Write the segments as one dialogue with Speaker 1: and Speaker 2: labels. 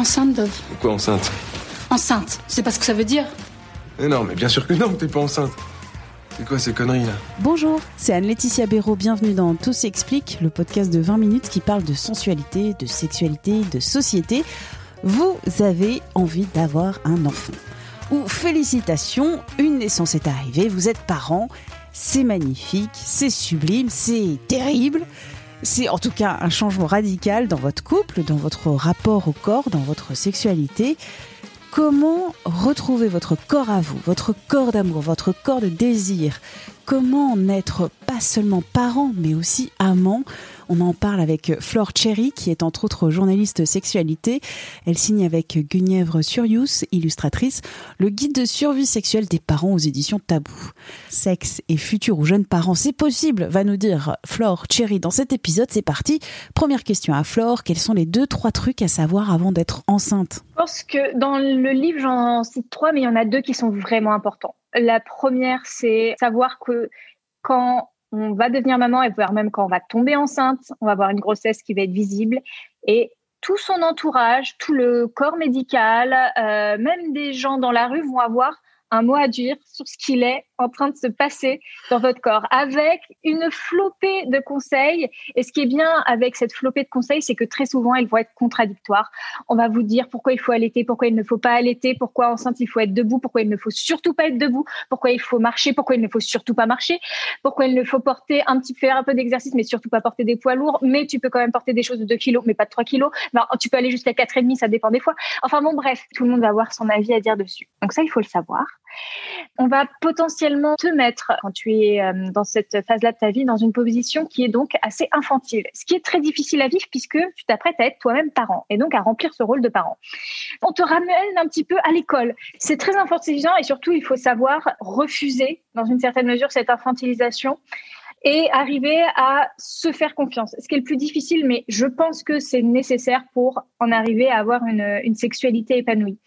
Speaker 1: Enceinte, Dove
Speaker 2: Pourquoi enceinte
Speaker 1: Enceinte, c'est pas ce que ça veut dire
Speaker 2: Mais non, mais bien sûr que non, t'es pas enceinte. C'est quoi ces conneries là
Speaker 3: Bonjour, c'est Anne-Laetitia Béraud, bienvenue dans Tout s'explique, le podcast de 20 minutes qui parle de sensualité, de sexualité, de société. Vous avez envie d'avoir un enfant. Ou félicitations, une naissance est arrivée, vous êtes parent, c'est magnifique, c'est sublime, c'est terrible. C'est en tout cas un changement radical dans votre couple, dans votre rapport au corps, dans votre sexualité. Comment retrouver votre corps à vous, votre corps d'amour, votre corps de désir? Comment n'être pas seulement parent, mais aussi amant? On en parle avec Flore Cherry, qui est entre autres journaliste sexualité. Elle signe avec Guenièvre Surius, illustratrice, le guide de survie sexuelle des parents aux éditions Tabou. Sexe et futur ou jeunes parents, c'est possible, va nous dire Flore Cherry dans cet épisode. C'est parti. Première question à Flore, quels sont les deux, trois trucs à savoir avant d'être enceinte?
Speaker 4: Je pense que dans le livre, j'en cite trois, mais il y en a deux qui sont vraiment importants. La première, c'est savoir que quand on va devenir maman, et voire même quand on va tomber enceinte, on va avoir une grossesse qui va être visible. Et tout son entourage, tout le corps médical, euh, même des gens dans la rue vont avoir un mot à dire sur ce qu'il est en train de se passer dans votre corps, avec une flopée de conseils. Et ce qui est bien avec cette flopée de conseils, c'est que très souvent, elles vont être contradictoires. On va vous dire pourquoi il faut allaiter, pourquoi il ne faut pas allaiter, pourquoi enceinte il faut être debout, pourquoi il ne faut surtout pas être debout, pourquoi il faut marcher, pourquoi il ne faut surtout pas marcher, pourquoi il ne faut porter un petit faire un peu d'exercice, mais surtout pas porter des poids lourds, mais tu peux quand même porter des choses de 2 kilos, mais pas de 3 kilos. Non, tu peux aller jusqu'à 4,5, ça dépend des fois. Enfin bon, bref, tout le monde va avoir son avis à dire dessus. Donc ça, il faut le savoir. On va potentiellement te mettre, quand tu es euh, dans cette phase-là de ta vie, dans une position qui est donc assez infantile, ce qui est très difficile à vivre puisque tu t'apprêtes à être toi-même parent et donc à remplir ce rôle de parent. On te ramène un petit peu à l'école. C'est très infantilisant et surtout, il faut savoir refuser, dans une certaine mesure, cette infantilisation et arriver à se faire confiance. Ce qui est le plus difficile, mais je pense que c'est nécessaire pour en arriver à avoir une, une sexualité épanouie.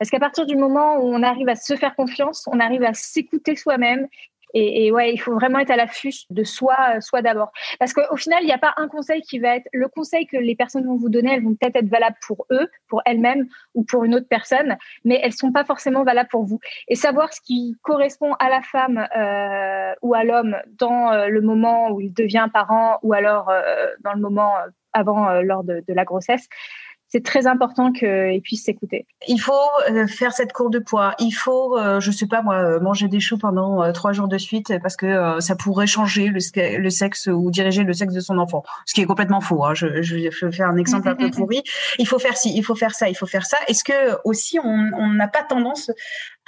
Speaker 4: Parce qu'à partir du moment où on arrive à se faire confiance, on arrive à s'écouter soi-même. Et, ouais, il faut vraiment être à l'affût de soi, euh, soi d'abord. Parce qu'au final, il n'y a pas un conseil qui va être le conseil que les personnes vont vous donner. Elles vont peut-être être valables pour eux, pour elles-mêmes ou pour une autre personne, mais elles sont pas forcément valables pour vous. Et savoir ce qui correspond à la femme euh, ou à l'homme dans euh, le moment où il devient parent ou alors dans le moment avant, lors de la grossesse, c'est très important qu'ils puissent s'écouter.
Speaker 5: Il faut euh, faire cette courbe de poids. Il faut, euh, je sais pas moi, euh, manger des choux pendant trois jours de suite parce que ça pourrait changer le, le, sexe ou diriger le sexe de son enfant. Ce qui est complètement faux. Hein. Je, je, vais faire un exemple un peu pourri. Il faut faire ci, il faut faire ça, il faut faire ça. Est-ce que aussi on n'a pas tendance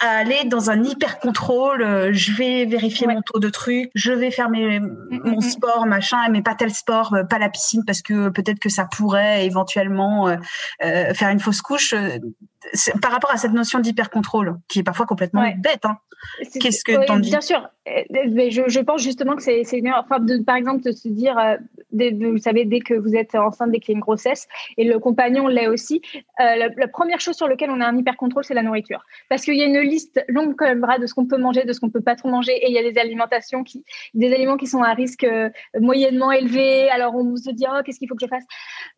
Speaker 5: à aller dans un hyper contrôle. Je vais vérifier ouais. mon taux de trucs, je vais faire mes, mon sport, machin, mais pas tel sport, pas la piscine parce que peut-être que ça pourrait éventuellement euh, faire une fausse couche. Par rapport à cette notion d'hyper contrôle, qui est parfois complètement ouais. bête. Hein. Qu'est-ce que
Speaker 4: oui,
Speaker 5: t'en dis?
Speaker 4: Bien sûr, mais je, je, pense justement que c'est une enfin, de, par exemple, de se dire, de, vous savez, dès que vous êtes enceinte, dès qu'il y a une grossesse, et le compagnon l'est aussi, euh, la, première chose sur laquelle on a un hyper contrôle, c'est la nourriture. Parce qu'il y a une liste longue comme bras de ce qu'on peut manger, de ce qu'on peut pas trop manger, et il y a des alimentations qui, des aliments qui sont à risque euh, moyennement élevé. Alors on se dit, oh, qu'est-ce qu'il faut que je fasse?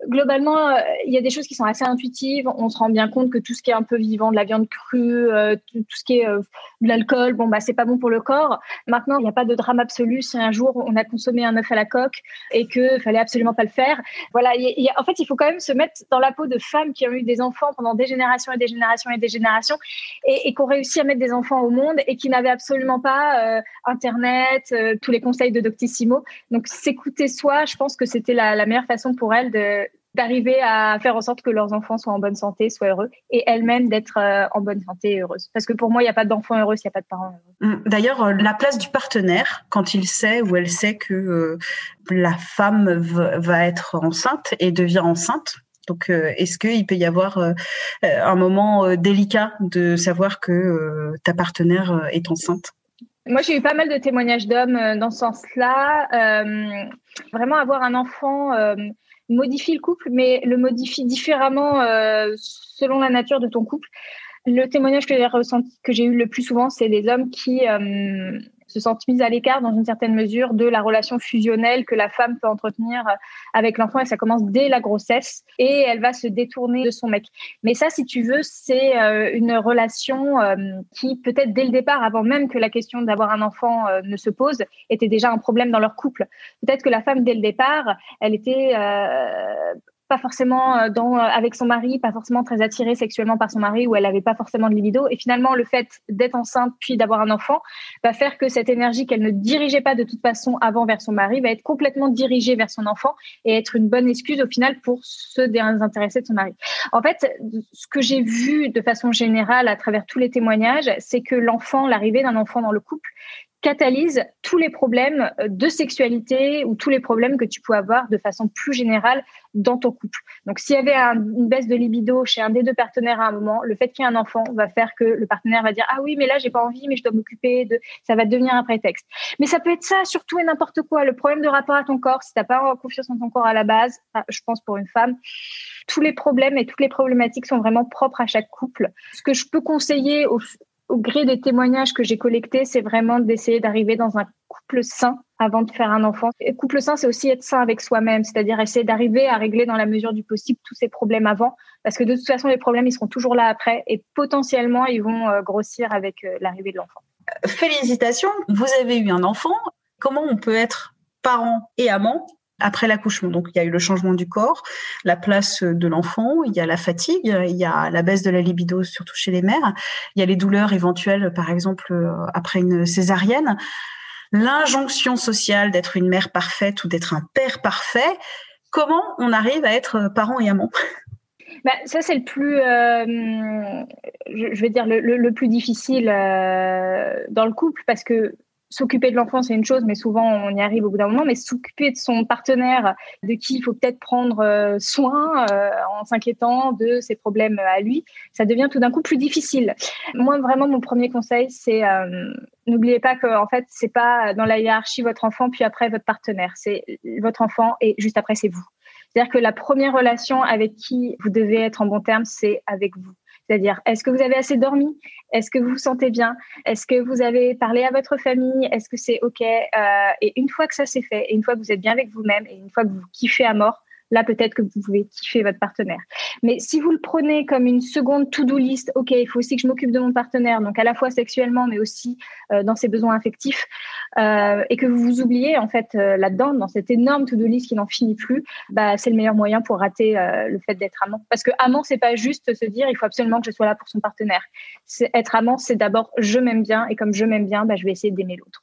Speaker 4: Globalement, euh, il y a des choses qui sont assez intuitives. On se rend bien compte que tout ce qui est un peu vivant, de la viande crue, tout, ce qui est de l'alcool, bon bah c'est pas bon pour le corps. Maintenant, il n'y a pas de drame absolu si un jour on a consommé un œuf à la coque et que fallait absolument pas le faire. Voilà, en fait, il faut quand même se mettre dans la peau de femmes qui ont eu des enfants pendant des générations et des générations et des générations et, et qui ont réussi à mettre des enfants au monde et qui n'avaient absolument pas euh, Internet, euh, tous les conseils de Doctissimo. Donc, s'écouter soi, je pense que c'était la, la, meilleure façon pour elles de d'arriver à faire en sorte que leurs enfants soient en bonne santé, soient heureux, et elles-mêmes d'être euh, en bonne santé et heureuses. Parce que pour moi, il n'y a pas d'enfants heureux s'il n'y a pas de parents heureux.
Speaker 5: Hum, d'ailleurs, euh, la place du partenaire, quand il sait ou elle sait que euh, la femme va être enceinte et devient enceinte, donc, est-ce qu'il peut y avoir un moment délicat de savoir que ta partenaire est enceinte?
Speaker 4: Moi, j'ai eu pas mal de témoignages d'hommes dans ce sens-là. vraiment, avoir un enfant modifie le couple, mais le modifie différemment euh, selon la nature de ton couple. Le témoignage que j'ai ressenti, que j'ai eu le plus souvent, c'est des hommes qui euh, se sentent mis à l'écart dans une certaine mesure de la relation fusionnelle que la femme peut entretenir avec l'enfant et ça commence dès la grossesse et elle va se détourner de son mec. Mais ça, si tu veux, c'est euh, une relation euh, qui peut-être dès le départ, avant même que la question d'avoir un enfant euh, ne se pose, était déjà un problème dans leur couple. Peut-être que la femme dès le départ, elle était pas forcément euh, euh, avec son mari, pas forcément très attirée sexuellement par son mari, ou elle n'avait pas forcément de libido. Et finalement, le fait d'être enceinte puis d'avoir un enfant va faire que cette énergie qu'elle ne dirigeait pas de toute façon avant vers son mari va être complètement dirigée vers son enfant et être une bonne excuse au final pour se désintéresser de son mari. En fait, ce que j'ai vu de façon générale à travers tous les témoignages, c'est que l'enfant, l'arrivée d'un enfant dans le couple, catalyse tous les problèmes euh, de sexualité ou tous les problèmes que tu peux avoir de façon plus générale dans ton couple. Donc, s'il y avait une baisse de libido chez un des deux partenaires à un moment, le fait qu'il y ait un enfant va faire que le partenaire va dire ah oui mais là j'ai pas envie mais je dois m'occuper de ça va devenir un prétexte. Mais ça peut être ça surtout et n'importe quoi. Le problème de rapport à ton corps, si t'as pas confiance en ton corps à la base, je pense pour une femme, tous les problèmes et toutes les problématiques sont vraiment propres à chaque couple. Ce que je peux conseiller au, au gré des témoignages que j'ai collectés, c'est vraiment d'essayer d'arriver dans un couple sain avant de faire un enfant. Et couple sain, c'est aussi être sain avec soi-même, c'est-à-dire essayer d'arriver à régler dans la mesure du possible tous ces problèmes avant, parce que de toute façon, les problèmes, ils seront toujours là après, et potentiellement, ils vont euh, grossir avec euh, l'arrivée de l'enfant.
Speaker 5: Félicitations, vous avez eu un enfant. Comment on peut être parent et amant après l'accouchement. Donc il y a eu le changement du corps, la place de l'enfant, il y a la fatigue, il y a la baisse de la libido surtout chez les mères, il y a les douleurs éventuelles par exemple euh, après une césarienne, l'injonction sociale d'être une mère parfaite ou d'être un père parfait. Comment on arrive à être parent et amant?
Speaker 4: Bah, ça, c'est le plus, euh, je, vais dire, le, plus difficile euh, dans le couple parce que s'occuper de l'enfant, c'est une chose, mais souvent on y arrive au bout d'un moment. Mais s'occuper de son partenaire, de qui il faut peut-être prendre euh, soin euh, en s'inquiétant de ses problèmes à lui, ça devient tout d'un coup plus difficile. Moi, vraiment, mon premier conseil, c'est euh, n'oubliez pas que en fait, c'est pas dans la hiérarchie votre enfant, puis après votre partenaire. C'est votre enfant et juste après, c'est vous. C'est-à-dire que la première relation avec qui vous devez être en bon terme, c'est avec vous. C'est-à-dire, est-ce que vous avez assez dormi? Est-ce que vous vous sentez bien? Est-ce que vous avez parlé à votre famille? Est-ce que c'est OK? Euh, Et une fois que ça c'est fait, et une fois que vous êtes bien avec vous-même, et une fois que vous kiffez à mort, là peut-être que vous pouvez kiffer votre partenaire. Mais si vous le prenez comme une seconde to-do list, ok, il faut aussi que je m'occupe de mon partenaire, donc à la fois sexuellement, mais aussi euh, dans ses besoins affectifs, euh, et que vous vous oubliez en fait euh, là-dedans, dans cette énorme to-do list qui n'en finit plus, bah, c'est le meilleur moyen pour rater le fait d'être amant. Parce que amant, c'est pas juste se dire il faut absolument que je sois là pour son partenaire. Être amant, c'est d'abord je m'aime bien, et comme je m'aime bien, bah, je vais essayer d'aimer l'autre.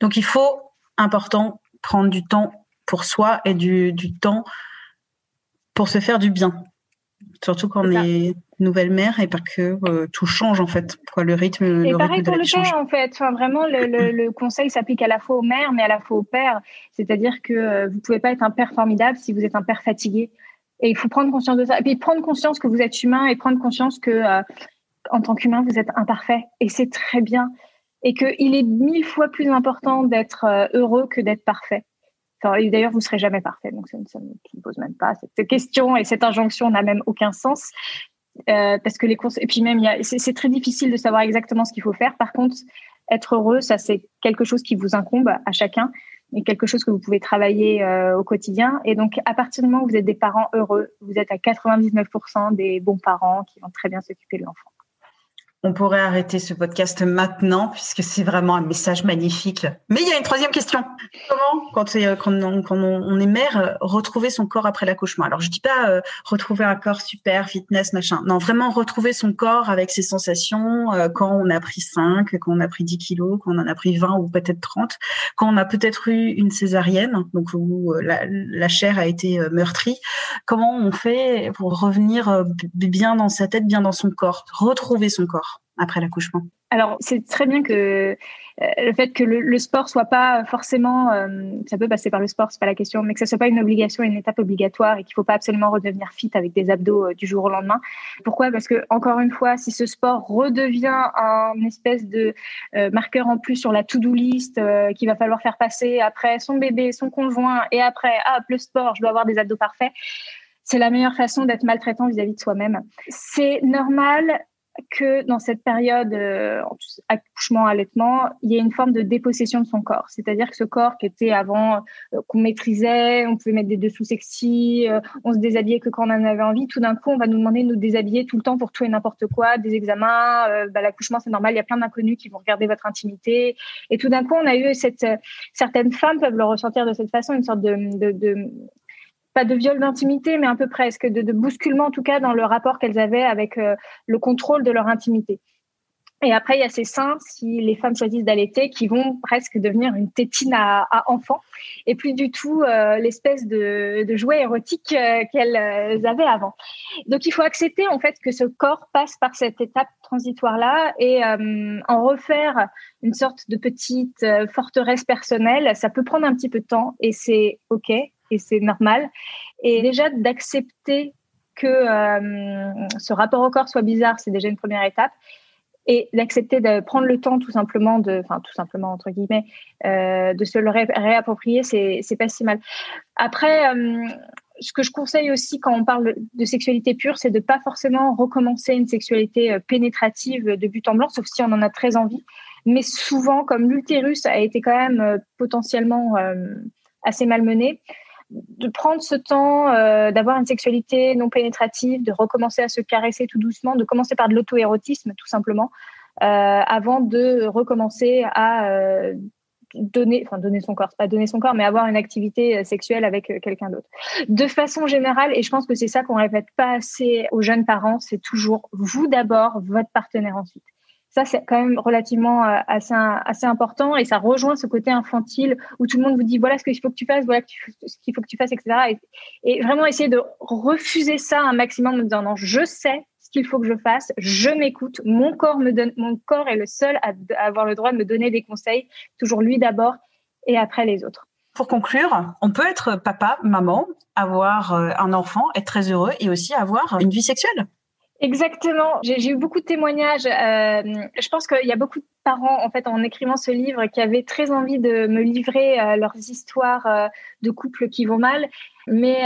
Speaker 5: Donc il faut, important, prendre du temps pour soi et du temps pour se faire du bien. Surtout quand on est nouvelle mère et pas que euh, tout change en fait. Quoi, le rythme.
Speaker 4: Et pareil pour le père en fait. Enfin, vraiment, le, conseil s'applique à la fois aux mères mais à la fois au père. C'est-à-dire que euh, vous pouvez pas être un père formidable si vous êtes un père fatigué. Et il faut prendre conscience de ça. Et puis prendre conscience que vous êtes humain et prendre conscience que euh, en tant qu'humain vous êtes imparfait. Et c'est très bien. Et qu'il est mille fois plus important d'être heureux que d'être parfait. D'ailleurs, vous serez jamais parfait, donc ça, ne me pose même pas cette question et cette injonction n'a même aucun sens. Euh, parce que les courses, et puis même, c'est très difficile de savoir exactement ce qu'il faut faire. Par contre, être heureux, ça c'est quelque chose qui vous incombe à chacun et quelque chose que vous pouvez travailler euh, au quotidien. Et donc, à partir du moment où vous êtes des parents heureux, vous êtes à 99% des bons parents qui vont très bien s'occuper de l'enfant.
Speaker 5: On pourrait arrêter ce podcast maintenant puisque c'est vraiment un message magnifique. Mais il y a une troisième question. Comment, quand, on, est mère, retrouver son corps après l'accouchement? Alors je dis pas euh, retrouver un corps super, fitness, machin. Non, vraiment retrouver son corps avec ses sensations euh, quand on a pris 5, quand on a pris 10 kilos, quand on en a pris 20 ou peut-être 30, quand on a peut-être eu une césarienne, donc où euh, la chair a été meurtrie. Comment on fait pour revenir bien dans sa tête, bien dans son corps, retrouver son corps après l'accouchement
Speaker 4: Alors, c'est très bien que euh, le fait que le, sport soit pas forcément, euh, ça peut passer par le sport, c'est pas la question, mais que ce soit pas une obligation, une étape obligatoire et qu'il faut pas absolument redevenir fit avec des abdos euh, du jour au lendemain. Pourquoi? Parce que encore une fois, si ce sport redevient un espèce de marqueur en plus sur la to-do list qu'il va falloir faire passer après son bébé, son conjoint et après ah le sport, je dois avoir des abdos parfaits c'est la meilleure façon d'être maltraitant vis-à-vis de soi-même. C'est normal que dans cette période euh, accouchement allaitement, il y a une forme de dépossession de son corps. C'est-à-dire que ce corps qui était avant euh, qu'on maîtrisait, on pouvait mettre des dessous sexy, euh, on se déshabillait que quand on en avait envie. Tout d'un coup, on va nous demander de nous déshabiller tout le temps pour tout et n'importe quoi, des examens. Bah, l'accouchement, c'est normal. Il y a plein d'inconnus qui vont regarder votre intimité. Et tout d'un coup, on a eu cette certaines femmes peuvent le ressentir de cette façon, une sorte de de viol d'intimité, mais un peu presque, de, bousculement en tout cas dans le rapport qu'elles avaient avec euh, le contrôle de leur intimité. Et après, il y a ces seins, si les femmes choisissent d'allaiter, qui vont presque devenir une tétine à, à enfant, et plus du tout euh, l'espèce de, jouet érotique euh, qu'elles avaient avant. Donc, il faut accepter en fait que ce corps passe par cette étape transitoire-là et en refaire une sorte de petite forteresse personnelle. Ça peut prendre un petit peu de temps et c'est OK et c'est normal. Et déjà d'accepter que euh, ce rapport au corps soit bizarre, c'est déjà une première étape. Et d'accepter de prendre le temps tout simplement de, enfin tout simplement entre guillemets, euh, de se le réapproprier, c'est c'est pas si mal. Après, euh, ce que je conseille aussi quand on parle de sexualité pure, c'est de pas forcément recommencer une sexualité pénétrative de but en blanc, sauf si on en a très envie. Mais souvent, comme l'utérus a été quand même potentiellement assez malmené, de prendre ce temps euh, d'avoir une sexualité non pénétrative, de recommencer à se caresser tout doucement, de commencer par de l'auto-érotisme tout simplement, euh, avant de recommencer à euh, donner, enfin donner son corps, pas donner son corps, mais avoir une activité sexuelle avec quelqu'un d'autre. De façon générale, et je pense que c'est ça qu'on répète pas assez aux jeunes parents, c'est toujours vous d'abord, votre partenaire ensuite. C'est quand même relativement euh, assez, assez important et ça rejoint ce côté infantile où tout le monde vous dit voilà ce qu'il faut que tu fasses, voilà ce qu'il faut que tu fasses, etc. Et, vraiment essayer de refuser ça un maximum en disant non, je sais ce qu'il faut que je fasse, je m'écoute, mon corps me donne, mon corps est le seul à, avoir le droit de me donner des conseils, toujours lui d'abord et après les autres.
Speaker 5: Pour conclure, on peut être papa, maman, avoir euh, un enfant, être très heureux et aussi avoir une vie sexuelle.
Speaker 4: Exactement. J'ai eu beaucoup de témoignages. Euh, je pense qu'il y a beaucoup de parents, en fait, en écrivant ce livre, qui avaient très envie de me livrer euh, leurs histoires euh, de couples qui vont mal, mais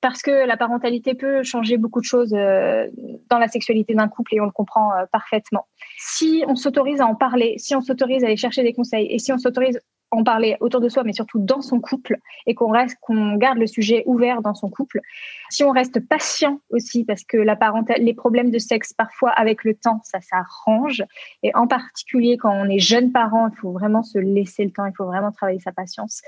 Speaker 4: parce que la parentalité peut changer beaucoup de choses dans la sexualité d'un couple et on le comprend parfaitement. Si on s'autorise à en parler, si on s'autorise à aller chercher des conseils et si on s'autorise en parler autour de soi, mais surtout dans son couple, et qu'on reste, qu'on garde le sujet ouvert dans son couple. Si on reste patient aussi, parce que la les problèmes de sexe, parfois avec le temps, ça s'arrange. Et en particulier quand on est jeune parent, il faut vraiment se laisser le temps, il faut vraiment travailler sa patience.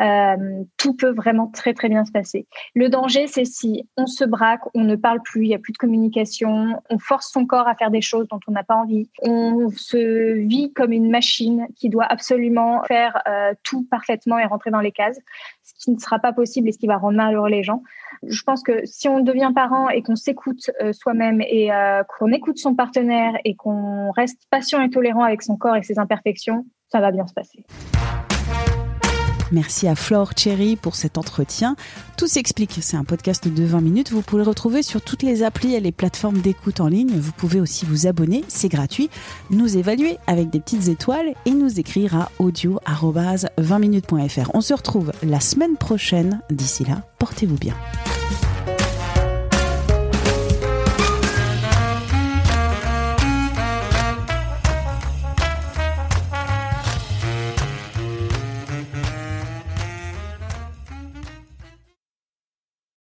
Speaker 4: Euh, tout peut vraiment très très bien se passer. Le danger, c'est si on se braque, on ne parle plus, il n'y a plus de communication, on force son corps à faire des choses dont on n'a pas envie, on se vit comme une machine qui doit absolument euh, tout parfaitement et rentrer dans les cases, ce qui ne sera pas possible et ce qui va rendre malheureux les gens. Je pense que si on devient parent et qu'on s'écoute euh, soi-même et euh, qu'on écoute son partenaire et qu'on reste patient et tolérant avec son corps et ses imperfections, ça va bien se passer.
Speaker 3: Merci à Flore Cherry pour cet entretien. Tout s'explique, c'est un podcast de 20 minutes. Vous pouvez le retrouver sur toutes les applis et les plateformes d'écoute en ligne. Vous pouvez aussi vous abonner, c'est gratuit, nous évaluer avec des petites étoiles et nous écrire à audio-20minutes.fr. On se retrouve la semaine prochaine. D'ici là, portez-vous bien.